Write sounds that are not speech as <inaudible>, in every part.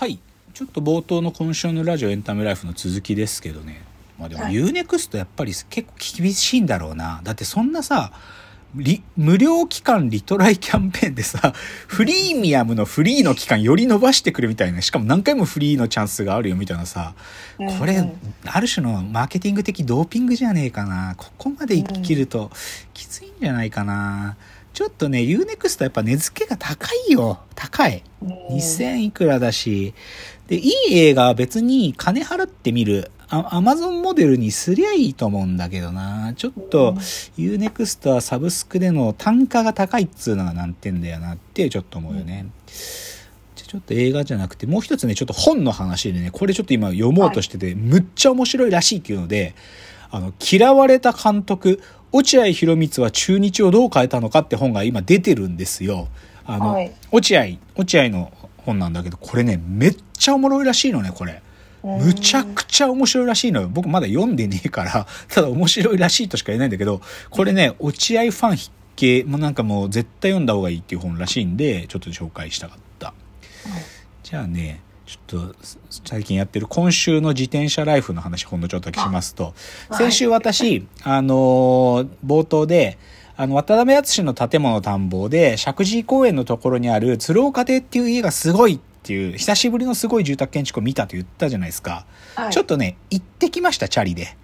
はい。ちょっと冒頭の今週のラジオエンタメライフの続きですけどね。まあでもはい。UNEXT やっぱり結構厳しいんだろうな。だってそんなさリ無料期間リトライキャンペーンでさ <laughs> フリーミアムのフリーの期間より伸ばしてくれみたいなしかも何回もフリーのチャンスがあるよみたいなさこれ、うん。うんある種のマーケティング的ドーピングじゃねえかな。ここまで生きるときついんじゃないかなちょっとね UNEXT やっぱ値付けが高いよ。高い。うん2000いくらだし、で、いい映画は別に金払ってみる。あアマゾンモデルにすりゃいいと思うんだけどな。ちょっと、UNEXT はサブスクでの単価が高いっつうのが難点だよなってちょっと思うよね。じゃあちょっと映画じゃなくて、もう一つね、ちょっと本の話でね、これちょっと今読もうとしてて、むっちゃ面白いらしいっていうので、あの、嫌われた監督、落合博満は中日をどう変えたのかって本が今出てるんですよ。あの、はい落合、落合の本なんだけど、これね、めっちゃおもろいらしいのね、これ。むちゃくちゃ面白いらしいのよ。僕まだ読んでねえから、<laughs> ただ面白いらしいとしか言えないんだけど、これね、落合ファン必見、もうなんかもう絶対読んだ方がいいっていう本らしいんで、ちょっと紹介したかった。じゃあね、ちょっと最近やってる今週の自転車ライフの話ほんのちょっとだけしますと、はい先週私、あのー冒頭で、あの、渡辺篤の建物探訪で、石神井公園のところにある鶴岡邸っていう家がすごいっていう、久しぶりのすごい住宅建築を見たと言ったじゃないですか。はいちょっとね、行ってきました、チャリで。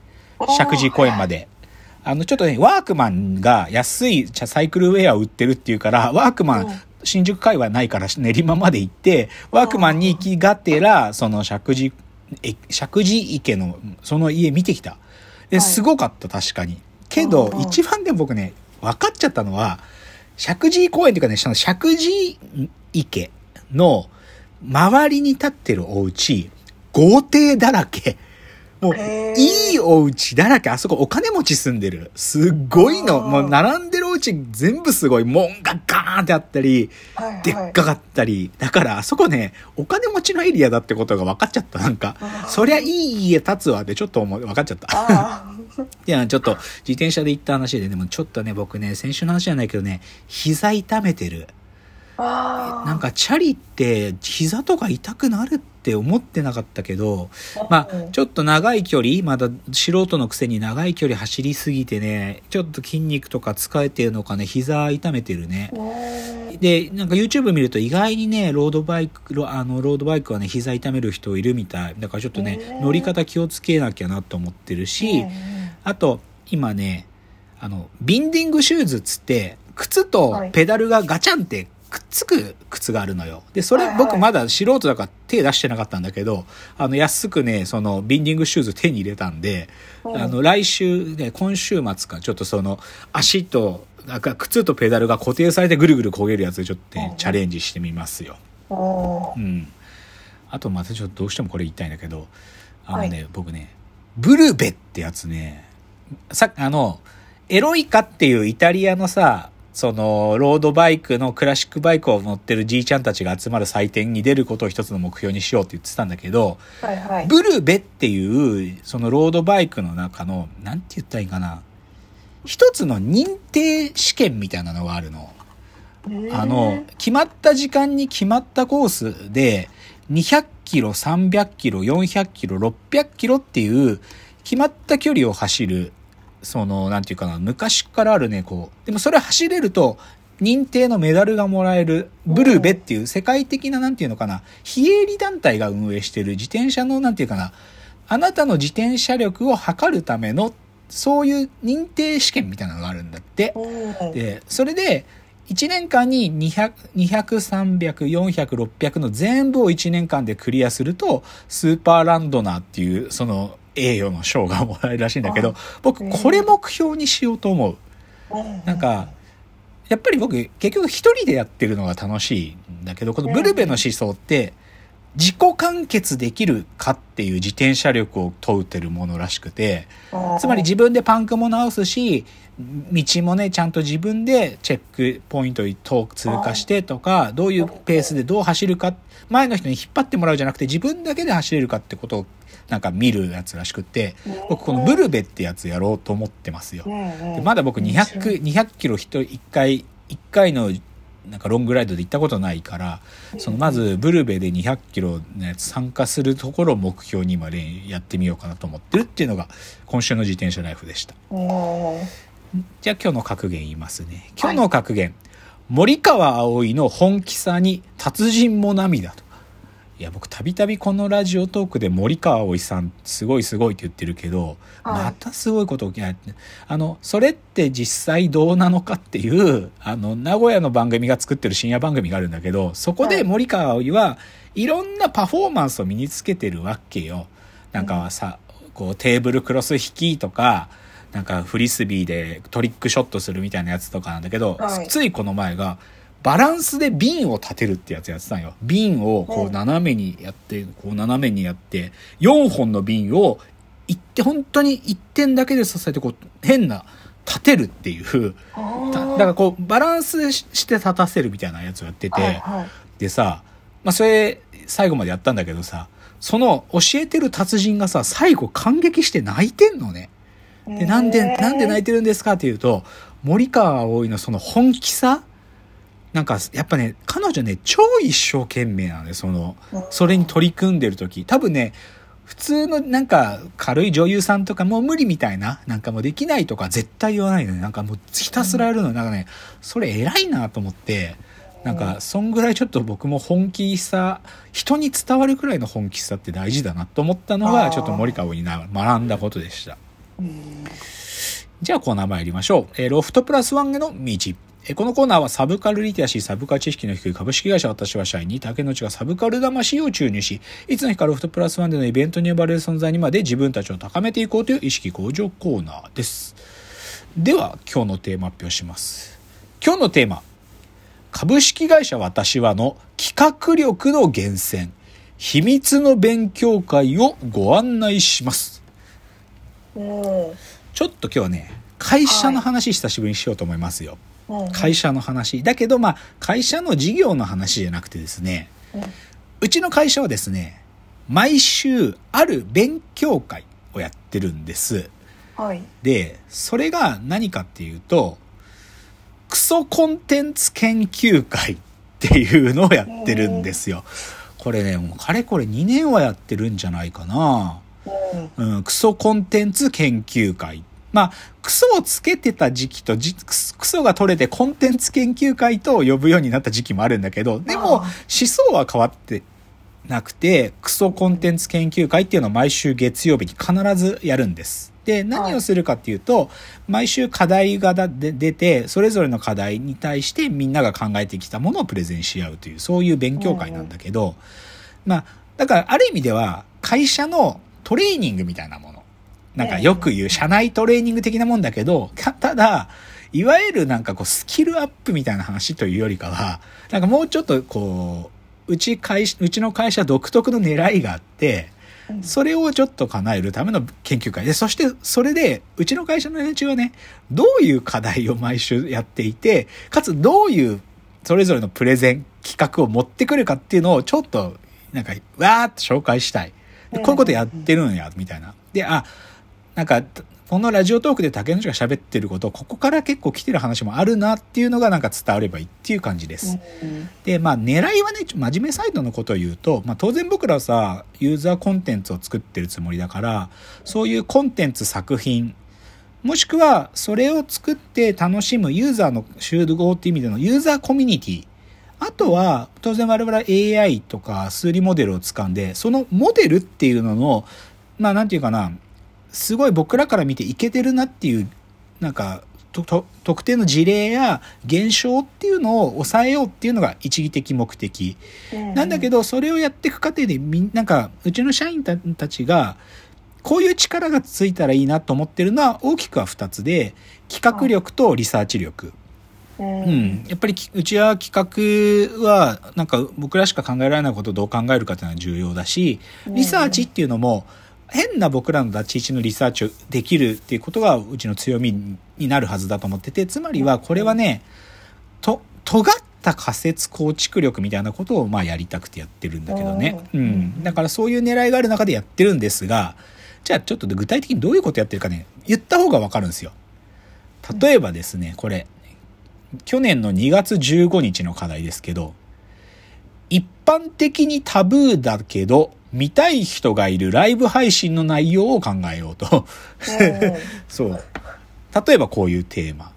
石神井公園まで。あの、ちょっとね、ワークマンが安いサイクルウェアを売ってるっていうから、ワークマン、うん新宿界隈ないから練馬まで行って、ワークマンに行きがてら、その石神石神井池の、その家見てきた。で、はいすごかった、確かに。けど一番でも僕ね、分かっちゃったのは、石神井公園っていうかね、その石神井池の周りに立ってるお家、豪邸だらけ。もう、いいお家だらけ。あそこお金持ち住んでる。すっごいの。もう並んでるお家全部すごい。門がガーンってあったり、はいはいでっかかったり。だからあそこね、お金持ちのエリアだってことが分かっちゃった。なんかそりゃいい家建つわってちょっと思う分かっちゃった。あ <laughs> いや、ちょっと自転車で行った話で、でもちょっとね、僕ね、先週の話じゃないけどね、膝痛めてる。あなんかチャリって膝とか痛くなるって思ってなかったけど、まあ、ちょっと長い距離、まだ素人のくせに長い距離走りすぎてね、ちょっと筋肉とか疲れてるのかね、膝痛めてるね。で、なんか YouTube 見ると意外にね、ロードバイク、ロあの、ロードバイクはね、膝痛める人いるみたい。だからちょっとね乗り方気をつけなきゃなと思ってるし、あと、今ね、あの、ビンディングシューズっつって、靴とペダルがガチャンってくっつく靴があるのよ。で、それ僕まだ素人だから手出してなかったんだけど、あの、安くね、その、ビンディングシューズ手に入れたんで、うんあの、来週ね、今週末か、ちょっとその、足と、なんか靴とペダルが固定されてぐるぐる焦げるやつでちょっとねうんチャレンジしてみますよ。うん。あとまたちょっとどうしてもこれ言いたいんだけど、あのね、は僕ね、ブルベってやつね、さあの、エロイカっていうイタリアのさ、その、ロードバイクのクラシックバイクを乗ってるじいちゃんたちが集まる祭典に出ることを一つの目標にしようって言ってたんだけど、はいはい。ブルベっていう、そのロードバイクの中の、なんて言ったらいいかな、一つの認定試験みたいなのがあるの。あの、決まった時間に決まったコースで、200キロ、300キロ、400キロ、600キロっていう、決まった距離を走る、その、なんていうかな、昔からあるね、こう。でもそれ走れると、認定のメダルがもらえる、ブルベっていう世界的な、なんていうのかな、非営利団体が運営してる自転車の、なんていうかな、あなたの自転車力を測るための、そういう認定試験みたいなのがあるんだって。うんで、それで、1年間に200、200、300、400、600の全部を1年間でクリアすると、スーパーランドナーっていう、その、栄誉の賞がもらえるらしいんだけどあ、僕、これ目標にしようと思う。なんか、やっぱり僕、結局一人でやってるのが楽しいんだけど、このブルベの思想って、自己完結できるかっていう自転車力を問うてるものらしくて、つまり自分でパンクも直すし、道もね、ちゃんと自分でチェックポイントを通過してとか、どういうペースでどう走るか、前の人に引っ張ってもらうじゃなくて自分だけで走れるかってことをなんか見るやつらしくって、僕このブルベってやつやろうと思ってますよ。でまだ僕200、200キロ一人一回、一回のなんかロングライドで行ったことないから、そのまずブルベで200キロのやつ参加するところを目標に今練やってみようかなと思ってるっていうのが今週の自転車ライフでした。じゃあ今日の格言言いますね。今日の格言。森川葵の本気さに達人も涙と。いや、僕たびたびこのラジオトークで森川葵さんすごいすごいって言ってるけど、はいまたすごいこと起きない。あの、それって実際どうなのかっていう、あの、名古屋の番組が作ってる深夜番組があるんだけど、そこではい森川葵はいろんなパフォーマンスを身につけてるわけよ。なんかはさ、こうテーブルクロス引きとか、なんかフリスビーでトリックショットするみたいなやつとかなんだけど、はいついこの前が、バランスで瓶を立てるってやつやってたんよ。瓶をこうう。ん斜めにやって、こう斜めにやって、4本の瓶を一点、本当に一点だけで支えて、こう、変な、立てるっていう、だからこう、バランスしして立たせるみたいなやつをやってて、はいはい。でさ、まあそれ、最後までやったんだけどさ、その教えてる達人がさ、最後感激して泣いてんのね。で、なんで、なんで泣いてるんですかっていうと、森川葵のその本気さなんか、やっぱね、彼女ね、超一生懸命なのね、その、それに取り組んでる時。多分ね、普通のなんか軽い女優さんとかもう無理みたいな、なんかもうできないとか絶対言わないのね。なんかもうひたすらやるの。なんかね、それ偉いなと思って、なんか、そんぐらいちょっと僕も本気さ、人に伝わるくらいの本気さって大事だなと思ったのが、ちょっと森川にな学んだことでした。うんじゃあコーナー参りましょう。えーロフトプラスワンへの道。えーこのコーナーはサブカルリテラシー、サブカル知識の低い株式会社私は社員に竹野内がサブカル魂を注入し、いつの日かロフトプラスワンでのイベントに呼ばれる存在にまで自分たちを高めていこうという意識向上コーナーです。では今日のテーマ発表します。今日のテーマ。株式会社私はの企画力の源泉。秘密の勉強会をご案内します。うんちょっと今日はね、会社の話久しぶりにしようと思いますよ。うん会社の話。だけど、まあ、会社の事業の話じゃなくてですね、うちの会社はですね、毎週ある勉強会をやってるんです。はいで、それが何かっていうと、クソコンテンツ研究会っていうのをやってるんですよ。これね、もうかれこれ2年はやってるんじゃないかな。うんうん、クソコンテンツ研究会。まあ、クソをつけてた時期とじ、クソが取れてコンテンツ研究会と呼ぶようになった時期もあるんだけど、でも思想は変わってなくて、クソコンテンツ研究会っていうのを毎週月曜日に必ずやるんです。で、何をするかっていうと、毎週課題が出て、それぞれの課題に対してみんなが考えてきたものをプレゼンし合うという、そういう勉強会なんだけど、まあ、だからある意味では会社のトレーニングみたいなもの。なんかよく言う社内トレーニング的なもんだけど、か <laughs> ただ、いわゆるなんかこうスキルアップみたいな話というよりかは、なんかもうちょっとこう、うち会社、うちの会社独特の狙いがあって、うんそれをちょっと叶えるための研究会で、そしてそれで、うちの会社の連中はね、どういう課題を毎週やっていて、かつどういうそれぞれのプレゼン企画を持ってくるかっていうのをちょっと、なんか、わーっと紹介したい。でこういうことやってるんや、みたいな。で、あ、なんか、このラジオトークで竹内が喋ってること、ここから結構来てる話もあるなっていうのがなんか伝わればいいっていう感じです。うんで、まあ狙いはね、真面目サイドのことを言うと、まあ当然僕らはさ、ユーザーコンテンツを作ってるつもりだから、そういうコンテンツ作品、もしくはそれを作って楽しむユーザーの集合っていう意味でのユーザーコミュニティ。あとは、当然我々は AI とか数理モデルを掴んで、そのモデルっていうのの、まあなんていうかな、すごい僕らから見ていけてるなっていう、なんか、とと特定の事例や現象っていうのを抑えようっていうのが一義的目的。なんだけどど、それをやっていく過程でみんなんか、うちの社員たたちが、こういう力がついたらいいなと思ってるのは大きくは2つで、企画力とリサーチ力。うんうん。やっぱりきうちは企画は、なんか僕らしか考えられないことをどう考えるかっていうのは重要だし、リサーチっていうのも、変な僕らの立ち位置のリサーチをできるっていうことがうちの強みになるはずだと思ってて、つまりはこれはね、と、尖った仮説構築力みたいなことをまあやりたくてやってるんだけどね。ううんん。だからそういう狙いがある中でやってるんですが、じゃあちょっと具体的にどういうことやってるかね、言った方がわかるんですよ。例えばですね、これ、去年の2月15日の課題ですけど、一般的にタブーだけど、見たい人がいるライブ配信の内容を考えようと。<laughs> そう。例えばこういうテーマ。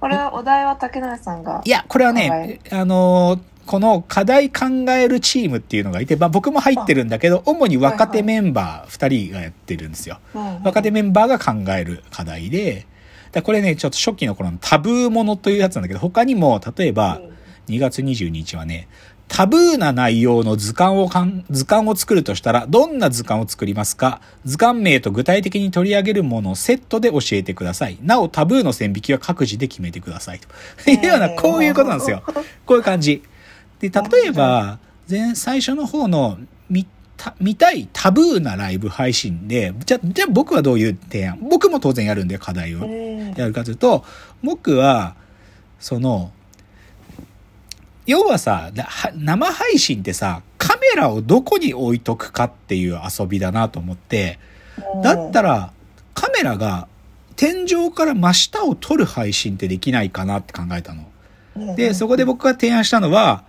これはお題は竹内さんがい。や、これはね、あのーこの課題考えるチームっていうのがいて、まあ僕も入ってるんだけど、主に若手メンバー2人がやってるんですよ。うん若手メンバーが考える課題で、だこれね、ちょっと初期の頃のタブーものというやつなんだけど、他にも、例えば、2月22日はね、タブーな内容の図鑑をかん、図鑑を作るとしたら、どんな図鑑を作りますか？図鑑名と具体的に取り上げるものをセットで教えてください。なお、タブーの線引きは各自で決めてください。というような、こういうことなんですよ。こういう感じ。で、例えば、前、最初の方の、見た、見たいタブーなライブ配信で、じゃ、じゃあ僕はどういう提案？僕も当然やるんで、課題を。うんやるかというと、僕は、その、要はさ、生配信ってさ、カメラをどこに置いとくかっていう遊びだなと思って、だったら、カメラが天井から真下を撮る配信ってできないかなって考えたの。で、そこで僕が提案したのは、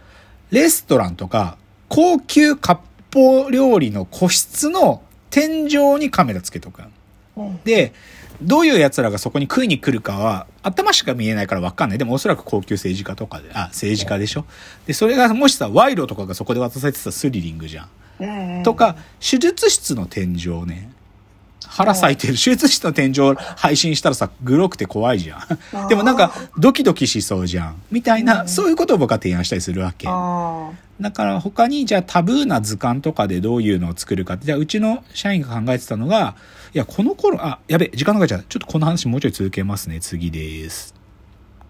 レストランとか、高級割烹料理の個室の天井にカメラつけとく。うんで、どういう奴らがそこに食いに来るかは、頭しか見えないから分かんない。でもおそらく高級政治家とかで、あ、政治家でしょ？で、それがもしさ、賄賂とかがそこで渡されてたらスリリングじゃん。うんとか、手術室の天井ね。腹咲いてる手術室の天井配信したらさ、グロくて怖いじゃん。でもなんか、ドキドキしそうじゃん。みたいな、そういうことを僕は提案したりするわけ。あだから他にじゃあタブーな図鑑とかでどういうのを作るかって、じゃあうちの社員が考えてたのが、いや、この頃、あ、やべ、時間がかかっちゃう。ちょっとこの話もうちょい続けますね。次です。